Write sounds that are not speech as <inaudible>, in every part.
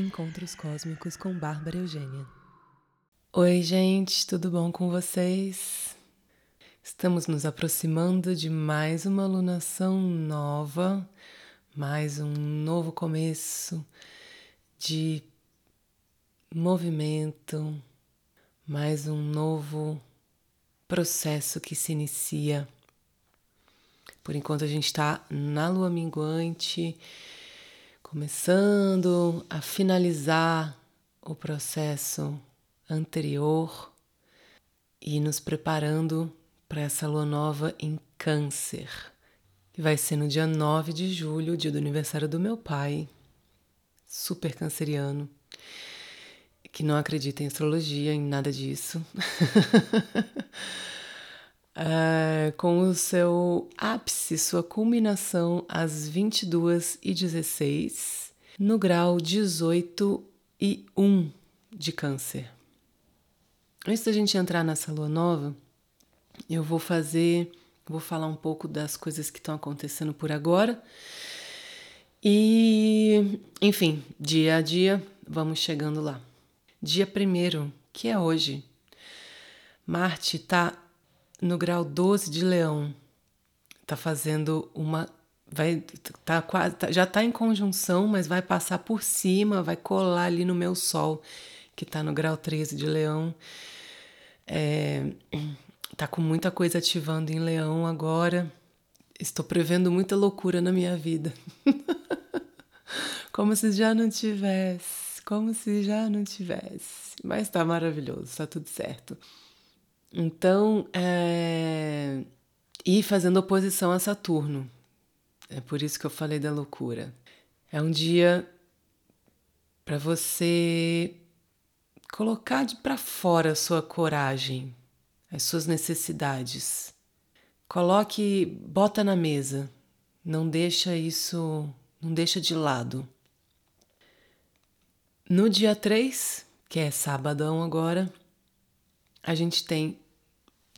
Encontros Cósmicos com Bárbara Eugênia. Oi, gente, tudo bom com vocês? Estamos nos aproximando de mais uma alunação nova, mais um novo começo de movimento, mais um novo processo que se inicia. Por enquanto a gente está na lua minguante começando a finalizar o processo anterior e nos preparando para essa lua nova em Câncer, que vai ser no dia 9 de julho, dia do aniversário do meu pai, super canceriano, que não acredita em astrologia, em nada disso. <laughs> Uh, com o seu ápice, sua culminação às 22 e 16 no grau 18 e 1 de Câncer. Antes da gente entrar nessa lua nova, eu vou fazer, vou falar um pouco das coisas que estão acontecendo por agora. E, enfim, dia a dia, vamos chegando lá. Dia primeiro, que é hoje, Marte está no grau 12 de Leão. Tá fazendo uma vai tá quase tá, já tá em conjunção, mas vai passar por cima, vai colar ali no meu sol, que tá no grau 13 de Leão. É, tá com muita coisa ativando em Leão agora. Estou prevendo muita loucura na minha vida. <laughs> como se já não tivesse, como se já não tivesse. Mas tá maravilhoso, tá tudo certo. Então, é... e fazendo oposição a Saturno. É por isso que eu falei da loucura. É um dia para você colocar de para fora a sua coragem, as suas necessidades. Coloque, bota na mesa. Não deixa isso, não deixa de lado. No dia 3, que é sabadão agora, a gente tem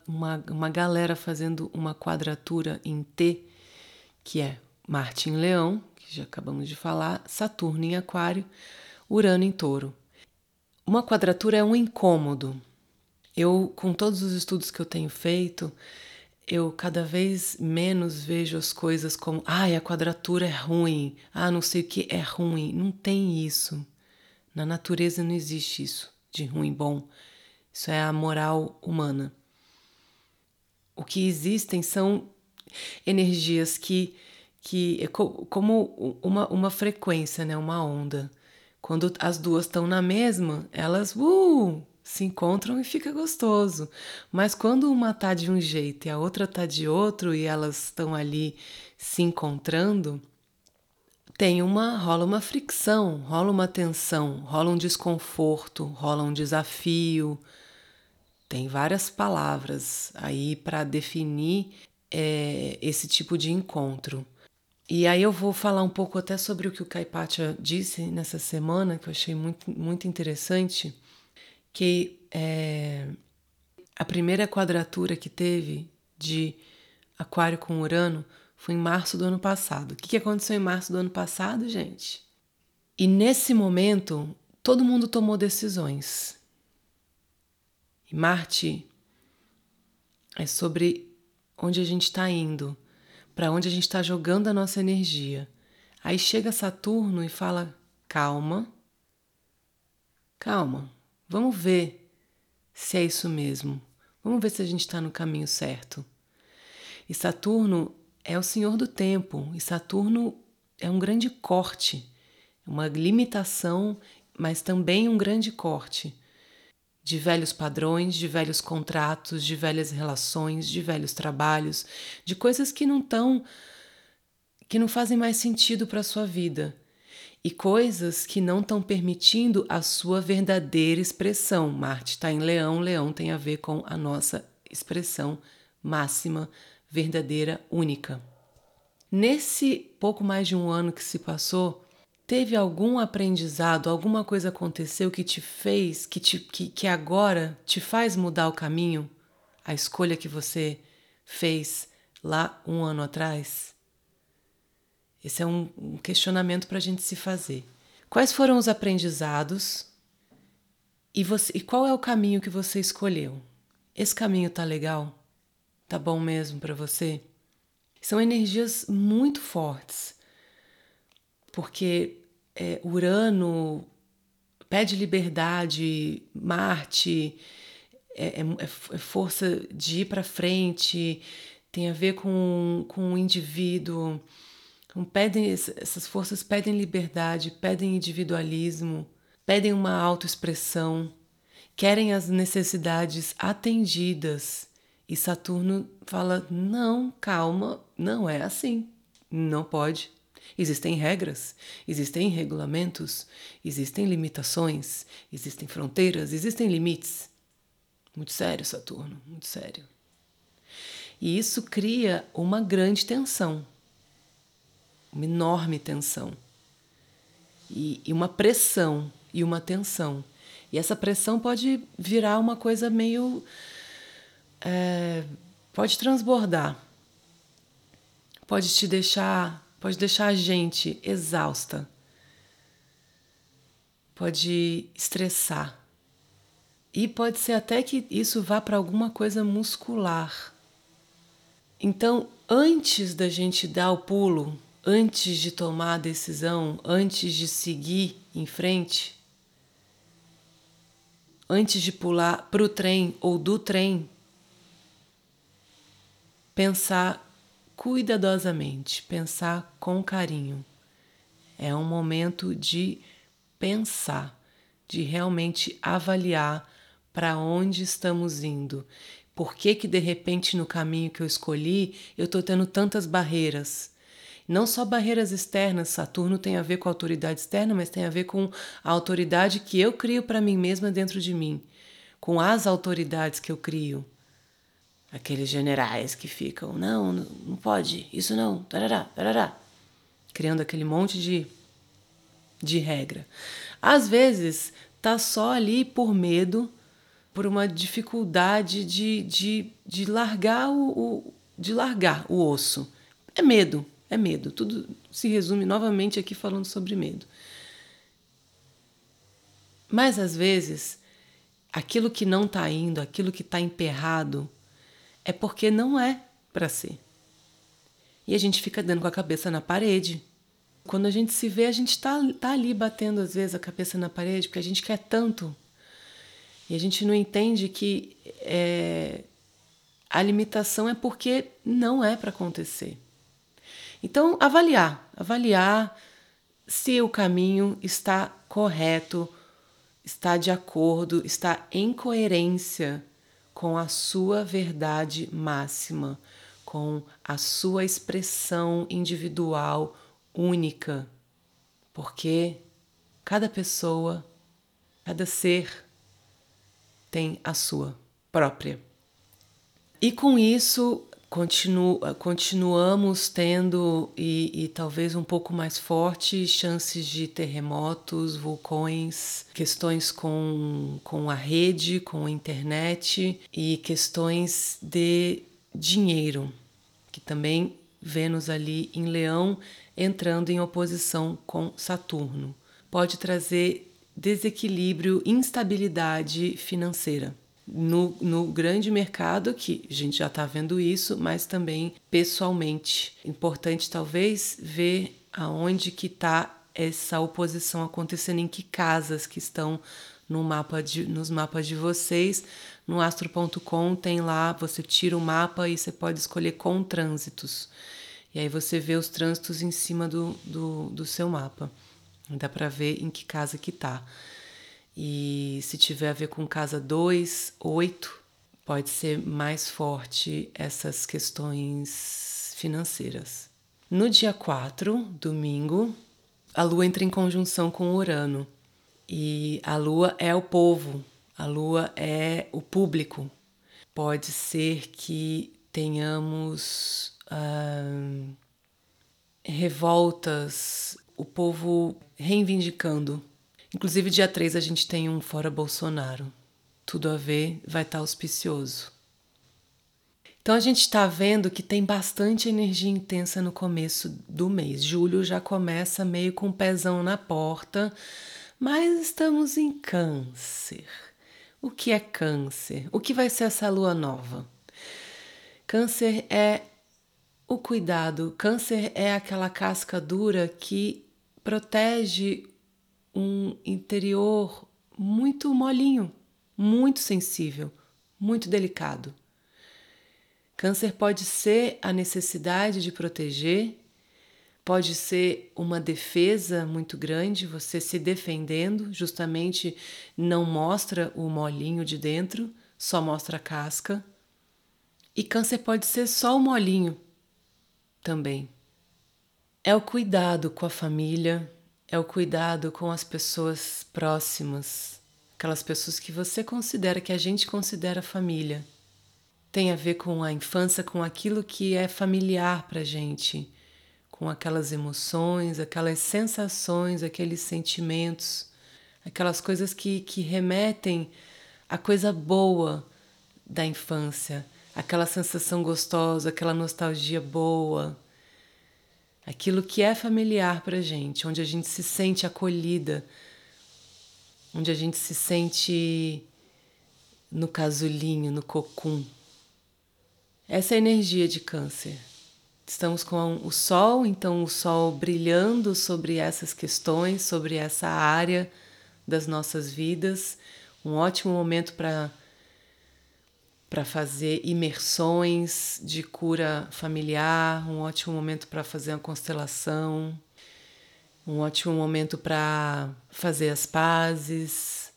uma, uma galera fazendo uma quadratura em T, que é Marte em Leão, que já acabamos de falar, Saturno em Aquário, Urano em Touro. Uma quadratura é um incômodo. Eu, com todos os estudos que eu tenho feito, eu cada vez menos vejo as coisas como, ah, a quadratura é ruim, ah, não sei o que é ruim. Não tem isso. Na natureza não existe isso de ruim bom. Isso é a moral humana. O que existem são energias que, que é como uma, uma frequência, né? uma onda. Quando as duas estão na mesma, elas uh, se encontram e fica gostoso. Mas quando uma tá de um jeito e a outra tá de outro e elas estão ali se encontrando, tem uma rola uma fricção, rola uma tensão, rola um desconforto, rola um desafio, tem várias palavras aí para definir é, esse tipo de encontro. E aí eu vou falar um pouco até sobre o que o Caipatia disse nessa semana, que eu achei muito, muito interessante, que é, a primeira quadratura que teve de Aquário com Urano foi em março do ano passado. O que aconteceu em março do ano passado, gente? E nesse momento, todo mundo tomou decisões. Marte é sobre onde a gente está indo, para onde a gente está jogando a nossa energia. Aí chega Saturno e fala: calma, calma, vamos ver se é isso mesmo. Vamos ver se a gente está no caminho certo. E Saturno é o senhor do tempo, e Saturno é um grande corte, uma limitação, mas também um grande corte de velhos padrões, de velhos contratos, de velhas relações, de velhos trabalhos, de coisas que não estão que não fazem mais sentido para a sua vida e coisas que não estão permitindo a sua verdadeira expressão. Marte está em Leão, Leão tem a ver com a nossa expressão máxima, verdadeira, única. Nesse pouco mais de um ano que se passou, Teve algum aprendizado, alguma coisa aconteceu que te fez, que, te, que, que agora te faz mudar o caminho, a escolha que você fez lá um ano atrás? Esse é um, um questionamento para a gente se fazer. Quais foram os aprendizados e, você, e qual é o caminho que você escolheu? Esse caminho tá legal? Tá bom mesmo para você? São energias muito fortes, porque é, Urano pede liberdade, Marte é, é, é, é força de ir para frente, tem a ver com, com o indivíduo. Então, pedem, essas forças pedem liberdade, pedem individualismo, pedem uma autoexpressão, querem as necessidades atendidas. E Saturno fala: não, calma, não é assim, não pode. Existem regras, existem regulamentos, existem limitações, existem fronteiras, existem limites. Muito sério, Saturno, muito sério. E isso cria uma grande tensão, uma enorme tensão, e, e uma pressão e uma tensão. E essa pressão pode virar uma coisa meio. É, pode transbordar, pode te deixar pode deixar a gente exausta, pode estressar. E pode ser até que isso vá para alguma coisa muscular. Então, antes da gente dar o pulo, antes de tomar a decisão, antes de seguir em frente, antes de pular para o trem ou do trem, pensar cuidadosamente, pensar com carinho. É um momento de pensar, de realmente avaliar para onde estamos indo. Por que que de repente no caminho que eu escolhi eu estou tendo tantas barreiras? Não só barreiras externas, Saturno tem a ver com a autoridade externa, mas tem a ver com a autoridade que eu crio para mim mesma dentro de mim, com as autoridades que eu crio aqueles generais que ficam, não, não pode, isso não, tarará, tarará, criando aquele monte de, de regra. Às vezes tá só ali por medo, por uma dificuldade de, de, de largar o, o de largar o osso. É medo, é medo. Tudo se resume novamente aqui falando sobre medo. Mas às vezes, aquilo que não está indo, aquilo que está emperrado, é porque não é para ser. E a gente fica dando com a cabeça na parede. Quando a gente se vê, a gente está tá ali batendo às vezes a cabeça na parede, porque a gente quer tanto. E a gente não entende que é, a limitação é porque não é para acontecer. Então, avaliar, avaliar se o caminho está correto, está de acordo, está em coerência com a sua verdade máxima, com a sua expressão individual única, porque cada pessoa, cada ser tem a sua própria. E com isso, continu, continuamos tendo, e, e, talvez um pouco mais forte, chances de terremotos, vulcões, questões com, com a rede, com a internet e questões de dinheiro, que também Vênus ali em Leão entrando em oposição com Saturno. Pode trazer desequilíbrio, instabilidade financeira no, no grande mercado, que a gente já está vendo isso, mas também pessoalmente. Importante talvez ver aonde que está essa oposição acontecendo, em que casas que estão no mapa de, nos mapas de vocês. No astro.com tem lá, você tira o mapa e você pode escolher com trânsitos. E aí você vê os trânsitos em cima do, do, do seu mapa. Dá para ver em que casa que está. E se tiver a ver com casa 2, 8, pode ser mais forte essas questões financeiras. No dia 4, domingo, a lua entra em conjunção com Urano. E a lua é o povo, a lua é o público. Pode ser que tenhamos ah, revoltas, o povo reivindicando Inclusive, dia 3 a gente tem um Fora Bolsonaro. Tudo a ver, vai estar tá auspicioso. Então a gente está vendo que tem bastante energia intensa no começo do mês. Julho já começa meio com o pezão na porta, mas estamos em Câncer. O que é Câncer? O que vai ser essa lua nova? Câncer é o cuidado. Câncer é aquela casca dura que protege um interior muito molinho, muito sensível, muito delicado. Câncer pode ser a necessidade de proteger, pode ser uma defesa muito grande, você se defendendo, justamente não mostra o molinho de dentro, só mostra a casca. E câncer pode ser só o molinho também. É o cuidado com a família, é o cuidado com as pessoas próximas, aquelas pessoas que você considera, que a gente considera família. Tem a ver com a infância, com aquilo que é familiar para gente, com aquelas emoções, aquelas sensações, aqueles sentimentos, aquelas coisas que, que remetem à coisa boa da infância, aquela sensação gostosa, aquela nostalgia boa, aquilo que é familiar para gente, onde a gente se sente acolhida, onde a gente se sente no casulinho, no cocum. Essa é a energia de Câncer. Estamos com o Sol, então o Sol brilhando sobre essas questões, sobre essa área das nossas vidas. Um ótimo momento para para fazer imersões de cura familiar, um ótimo momento para fazer uma constelação, um ótimo momento para fazer as pazes,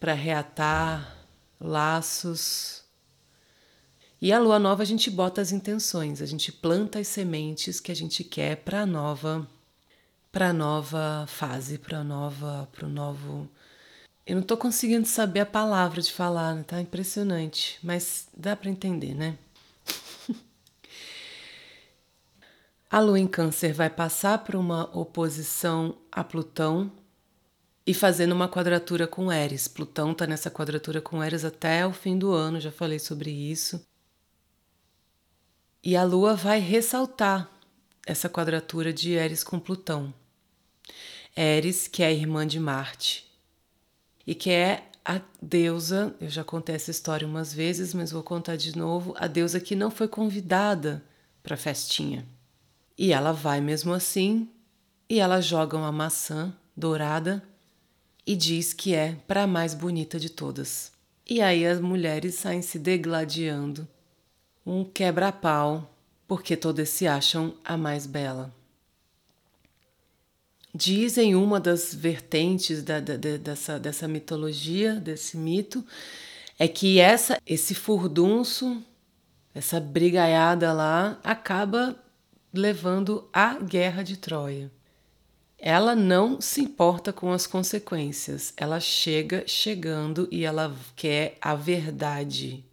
para reatar laços. E a lua nova a gente bota as intenções, a gente planta as sementes que a gente quer para a nova para nova fase, para nova para o novo eu não estou conseguindo saber a palavra de falar, né? tá impressionante, mas dá para entender, né? <laughs> a lua em Câncer vai passar por uma oposição a Plutão e fazendo uma quadratura com Eris. Plutão está nessa quadratura com Eris até o fim do ano, já falei sobre isso. E a lua vai ressaltar essa quadratura de Eris com Plutão. Eris, que é a irmã de Marte, e que é a deusa, eu já contei essa história umas vezes, mas vou contar de novo, a deusa que não foi convidada para a festinha. E ela vai mesmo assim, e ela joga uma maçã dourada e diz que é para a mais bonita de todas. E aí as mulheres saem se degladiando, um quebra-pau, porque todas se acham a mais bela. Dizem uma das vertentes da, da, dessa, dessa mitologia, desse mito, é que essa, esse furdunço, essa brigaiada lá, acaba levando à guerra de Troia. Ela não se importa com as consequências, ela chega chegando e ela quer a verdade,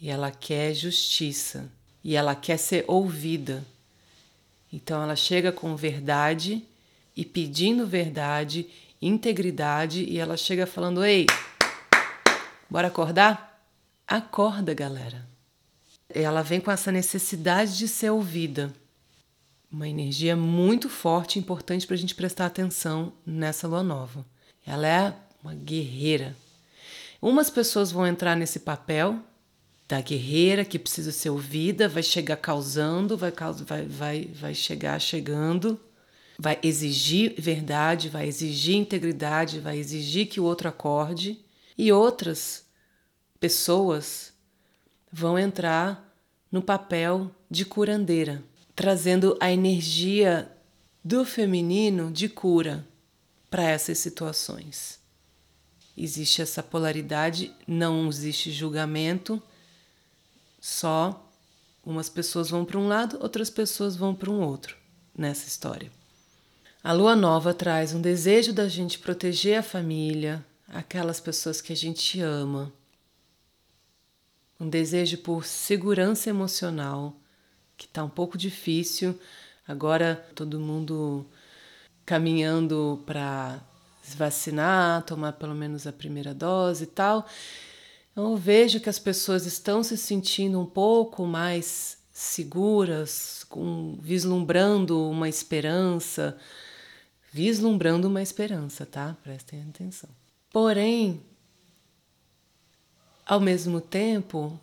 e ela quer justiça, e ela quer ser ouvida. Então ela chega com verdade e pedindo verdade, integridade, e ela chega falando: Ei, bora acordar? Acorda, galera. Ela vem com essa necessidade de ser ouvida. Uma energia muito forte e importante para a gente prestar atenção nessa lua nova. Ela é uma guerreira. Umas pessoas vão entrar nesse papel da guerreira que precisa ser ouvida, vai chegar causando, vai, vai, vai, vai chegar chegando vai exigir verdade, vai exigir integridade, vai exigir que o outro acorde, e outras pessoas vão entrar no papel de curandeira, trazendo a energia do feminino de cura para essas situações. Existe essa polaridade, não existe julgamento, só umas pessoas vão para um lado, outras pessoas vão para um outro nessa história. A lua nova traz um desejo da gente proteger a família, aquelas pessoas que a gente ama, um desejo por segurança emocional, que está um pouco difícil. Agora todo mundo caminhando para se vacinar, tomar pelo menos a primeira dose e tal. Então eu vejo que as pessoas estão se sentindo um pouco mais seguras, com, vislumbrando uma esperança, vislumbrando uma esperança, tá? Prestem atenção. Porém, ao mesmo tempo,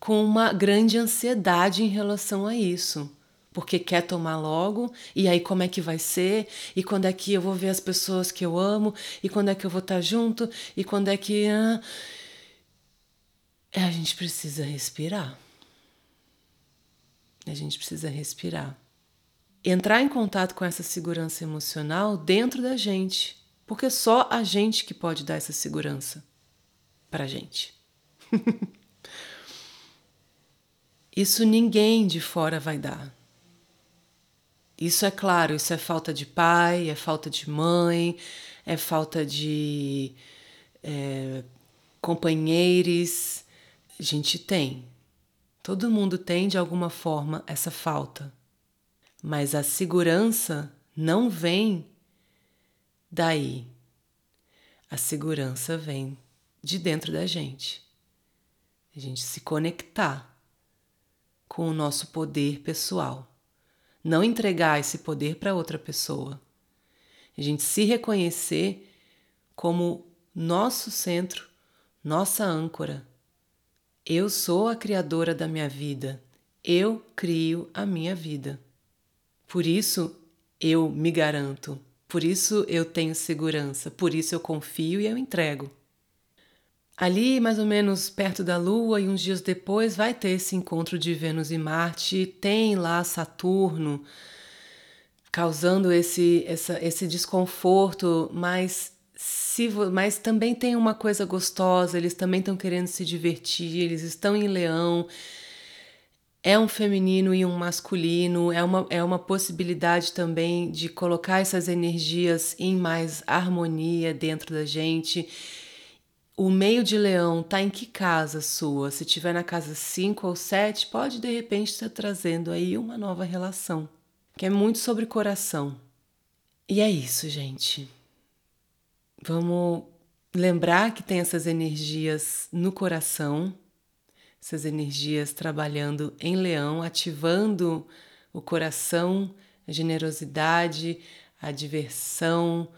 com uma grande ansiedade em relação a isso. Porque quer tomar logo, e aí como é que vai ser? E quando é que eu vou ver as pessoas que eu amo? E quando é que eu vou estar junto? E quando é que. Ah... É, a gente precisa respirar. A gente precisa respirar. Entrar em contato com essa segurança emocional dentro da gente. Porque só a gente que pode dar essa segurança pra gente. <laughs> Isso ninguém de fora vai dar. Isso é claro, isso é falta de pai, é falta de mãe, é falta de é, companheiros. A gente tem. Todo mundo tem de alguma forma essa falta. Mas a segurança não vem daí. A segurança vem de dentro da gente. A gente se conectar com o nosso poder pessoal. Não entregar esse poder para outra pessoa. A gente se reconhecer como nosso centro, nossa âncora. Eu sou a criadora da minha vida. Eu crio a minha vida. Por isso eu me garanto. Por isso eu tenho segurança. Por isso eu confio e eu entrego. Ali, mais ou menos perto da Lua, e uns dias depois, vai ter esse encontro de Vênus e Marte. Tem lá Saturno causando esse, essa, esse desconforto, mas, se, mas também tem uma coisa gostosa, eles também estão querendo se divertir, eles estão em leão. É um feminino e um masculino, é uma, é uma possibilidade também de colocar essas energias em mais harmonia dentro da gente o meio de leão tá em que casa sua? Se tiver na casa 5 ou 7, pode de repente estar trazendo aí uma nova relação, que é muito sobre coração. E é isso, gente. Vamos lembrar que tem essas energias no coração, essas energias trabalhando em leão, ativando o coração, a generosidade, a diversão.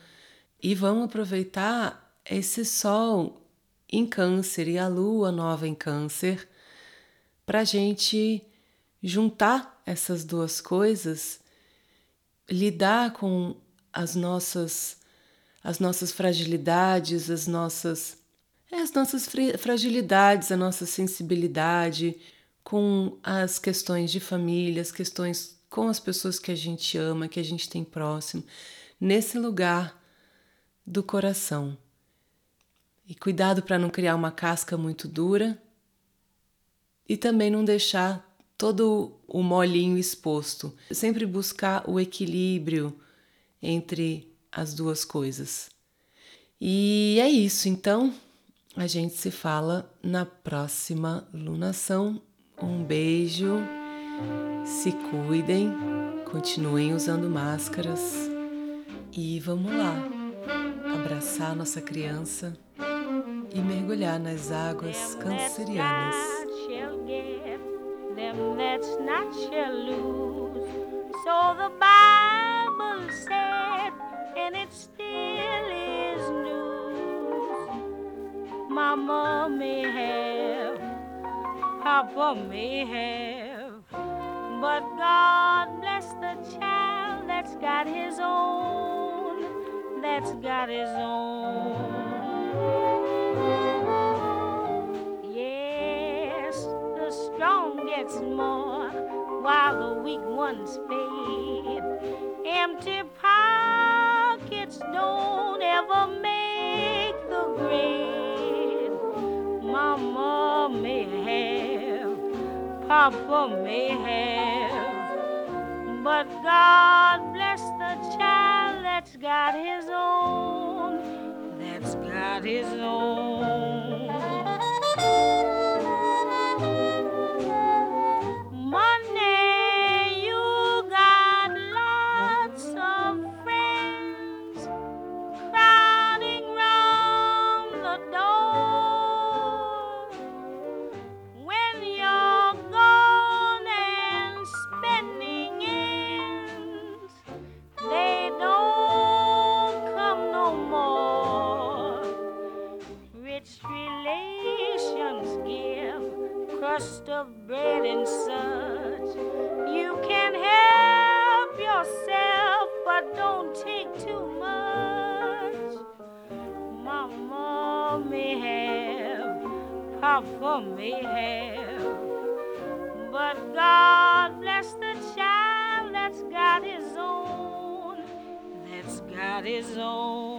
E vamos aproveitar esse sol em Câncer e a Lua nova em Câncer, para a gente juntar essas duas coisas, lidar com as nossas as nossas fragilidades, as nossas é, as nossas fragilidades, a nossa sensibilidade com as questões de família, as questões com as pessoas que a gente ama, que a gente tem próximo, nesse lugar do coração. E cuidado para não criar uma casca muito dura e também não deixar todo o molinho exposto. Sempre buscar o equilíbrio entre as duas coisas. E é isso, então a gente se fala na próxima lunação. Um beijo, se cuidem, continuem usando máscaras. E vamos lá. Abraçar nossa criança e mergulhar nas águas cancerianas. May have, but God bless the child that's got his own, that's got his own. Papa may have, but God bless the child that's got his own, that's got his own. dust of bread and such. You can help yourself, but don't take too much. Mama may have, Papa may have, but God bless the child that's got his own, that's got his own.